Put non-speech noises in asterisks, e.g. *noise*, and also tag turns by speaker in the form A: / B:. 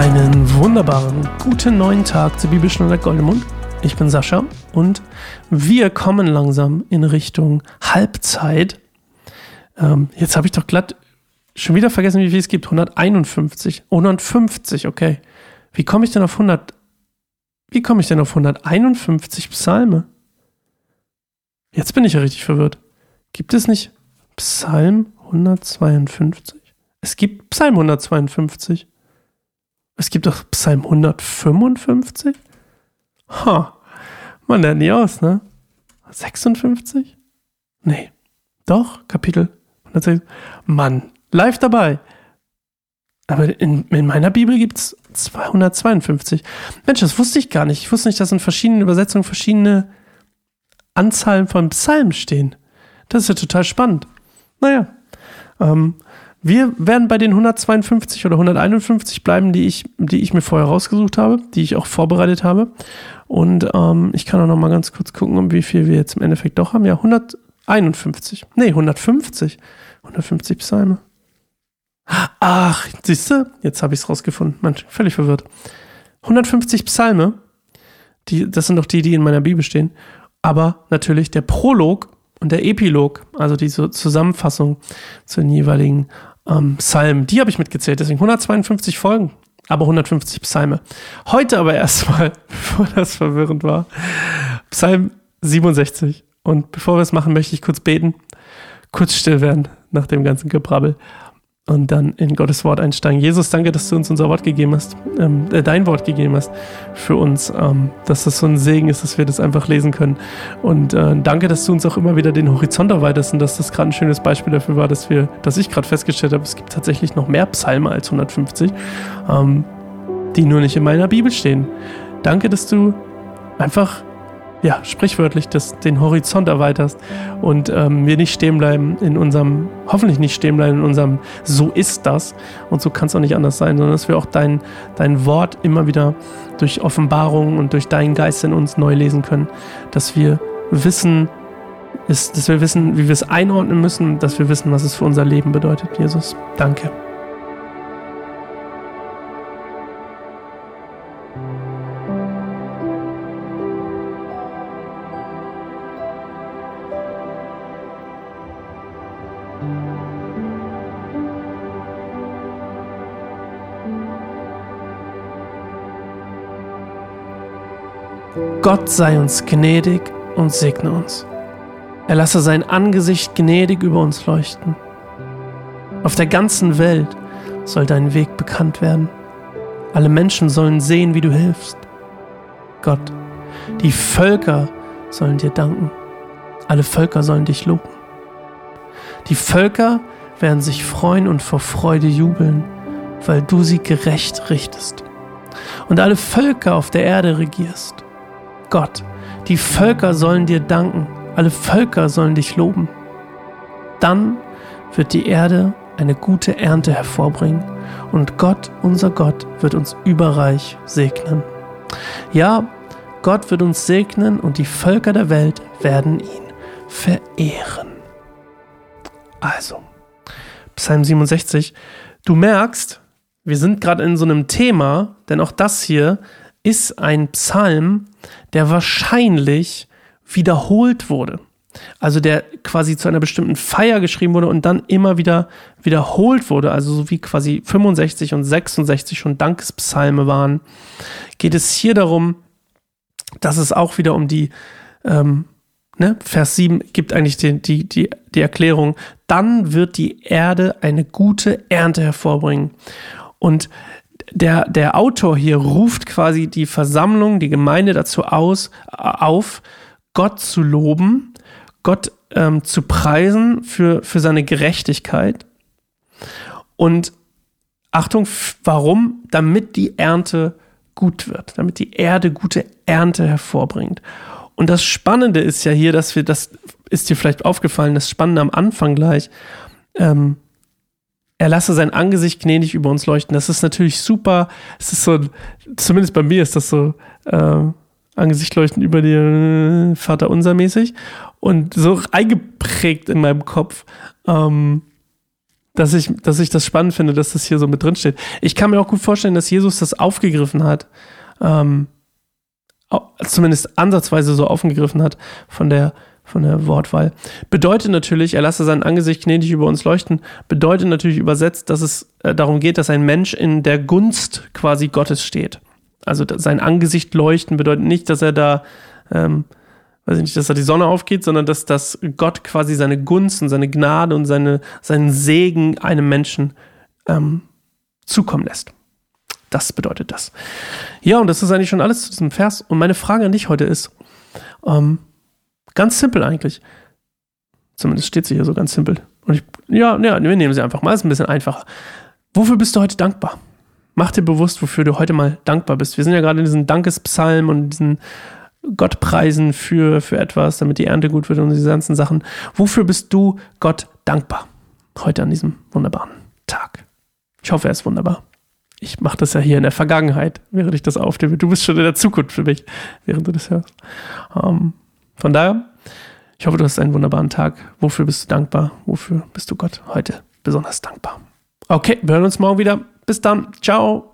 A: Einen wunderbaren guten neuen Tag zur Bibelstunde Goldemund. Ich bin Sascha und wir kommen langsam in Richtung Halbzeit. Ähm, jetzt habe ich doch glatt schon wieder vergessen, wie viel es gibt. 151. 150, okay. Wie komme ich denn auf 100? Wie komme ich denn auf 151 Psalme? Jetzt bin ich ja richtig verwirrt. Gibt es nicht Psalm 152? Es gibt Psalm 152. Es gibt doch Psalm 155? Ha, man lernt nie aus, ne? 56? Nee. Doch, Kapitel 106. Mann, live dabei. Aber in, in meiner Bibel gibt es 252. Mensch, das wusste ich gar nicht. Ich wusste nicht, dass in verschiedenen Übersetzungen verschiedene Anzahlen von Psalmen stehen. Das ist ja total spannend. Naja, ähm, wir werden bei den 152 oder 151 bleiben, die ich, die ich mir vorher rausgesucht habe, die ich auch vorbereitet habe. Und ähm, ich kann auch noch mal ganz kurz gucken, wie viel wir jetzt im Endeffekt doch haben. Ja, 151. Nee, 150. 150 Psalme. Ach, siehst du? Jetzt habe ich es rausgefunden. Mensch, völlig verwirrt. 150 Psalme, die, das sind doch die, die in meiner Bibel stehen. Aber natürlich der Prolog und der Epilog, also diese Zusammenfassung zu den jeweiligen ähm, Psalmen, die habe ich mitgezählt. Deswegen 152 Folgen, aber 150 Psalme. Heute aber erstmal, *laughs* bevor das verwirrend war, Psalm 67. Und bevor wir es machen, möchte ich kurz beten, kurz still werden nach dem ganzen Gebrabbel und dann in Gottes Wort einsteigen. Jesus, danke, dass du uns unser Wort gegeben hast, ähm, äh, dein Wort gegeben hast für uns, ähm, dass das so ein Segen ist, dass wir das einfach lesen können. Und äh, danke, dass du uns auch immer wieder den Horizont erweiterst und dass das gerade ein schönes Beispiel dafür war, dass wir, dass ich gerade festgestellt habe, es gibt tatsächlich noch mehr Psalme als 150, ähm, die nur nicht in meiner Bibel stehen. Danke, dass du einfach ja, sprichwörtlich das, den Horizont erweiterst und ähm, wir nicht stehen bleiben in unserem, hoffentlich nicht stehen bleiben in unserem So ist das und so kann es auch nicht anders sein, sondern dass wir auch dein, dein Wort immer wieder durch Offenbarung und durch deinen Geist in uns neu lesen können, dass wir wissen, ist, dass wir wissen, wie wir es einordnen müssen, dass wir wissen, was es für unser Leben bedeutet. Jesus, danke. Gott sei uns gnädig und segne uns. Er lasse sein Angesicht gnädig über uns leuchten. Auf der ganzen Welt soll dein Weg bekannt werden. Alle Menschen sollen sehen, wie du hilfst. Gott, die Völker sollen dir danken. Alle Völker sollen dich loben. Die Völker werden sich freuen und vor Freude jubeln, weil du sie gerecht richtest und alle Völker auf der Erde regierst. Gott, die Völker sollen dir danken, alle Völker sollen dich loben. Dann wird die Erde eine gute Ernte hervorbringen und Gott, unser Gott, wird uns überreich segnen. Ja, Gott wird uns segnen und die Völker der Welt werden ihn verehren. Also, Psalm 67, du merkst, wir sind gerade in so einem Thema, denn auch das hier ist ein Psalm, der wahrscheinlich wiederholt wurde. Also der quasi zu einer bestimmten Feier geschrieben wurde und dann immer wieder wiederholt wurde, also so wie quasi 65 und 66 schon Dankespsalme waren, geht es hier darum, dass es auch wieder um die, ähm, ne, Vers 7 gibt eigentlich die, die, die, die Erklärung, dann wird die Erde eine gute Ernte hervorbringen. Und der, der Autor hier ruft quasi die Versammlung, die Gemeinde dazu aus, auf, Gott zu loben, Gott ähm, zu preisen für, für seine Gerechtigkeit. Und Achtung, warum? Damit die Ernte gut wird, damit die Erde gute Ernte hervorbringt. Und das Spannende ist ja hier, dass wir, das ist dir vielleicht aufgefallen, das Spannende am Anfang gleich, ähm, er lasse sein Angesicht gnädig über uns leuchten. Das ist natürlich super. Es ist so, zumindest bei mir ist das so, äh, Angesicht leuchten über dir, Vater unser mäßig. Und so eingeprägt in meinem Kopf. Ähm, dass ich, dass ich das spannend finde, dass das hier so mit drin steht. Ich kann mir auch gut vorstellen, dass Jesus das aufgegriffen hat, ähm, zumindest ansatzweise so aufgegriffen hat von der, von der Wortwahl. Bedeutet natürlich, er lasse sein Angesicht gnädig über uns leuchten, bedeutet natürlich übersetzt, dass es äh, darum geht, dass ein Mensch in der Gunst quasi Gottes steht. Also sein Angesicht leuchten bedeutet nicht, dass er da ähm, weiß ich nicht, dass da die Sonne aufgeht, sondern dass, dass Gott quasi seine Gunst und seine Gnade und seine, seinen Segen einem Menschen ähm, zukommen lässt. Das bedeutet das. Ja, und das ist eigentlich schon alles zu diesem Vers. Und meine Frage an dich heute ist, ähm, ganz simpel eigentlich. Zumindest steht sie hier so ganz simpel. Und ich, ja, ja, wir nehmen sie einfach mal, ist ein bisschen einfacher. Wofür bist du heute dankbar? Mach dir bewusst, wofür du heute mal dankbar bist. Wir sind ja gerade in diesem Dankespsalm und diesen Gott preisen für, für etwas, damit die Ernte gut wird und diese ganzen Sachen. Wofür bist du Gott dankbar heute an diesem wunderbaren Tag? Ich hoffe, er ist wunderbar. Ich mache das ja hier in der Vergangenheit, während ich das aufnehme. Du bist schon in der Zukunft für mich, während du das hörst. Ähm, von daher, ich hoffe, du hast einen wunderbaren Tag. Wofür bist du dankbar? Wofür bist du Gott heute besonders dankbar? Okay, wir hören uns morgen wieder. Bis dann. Ciao.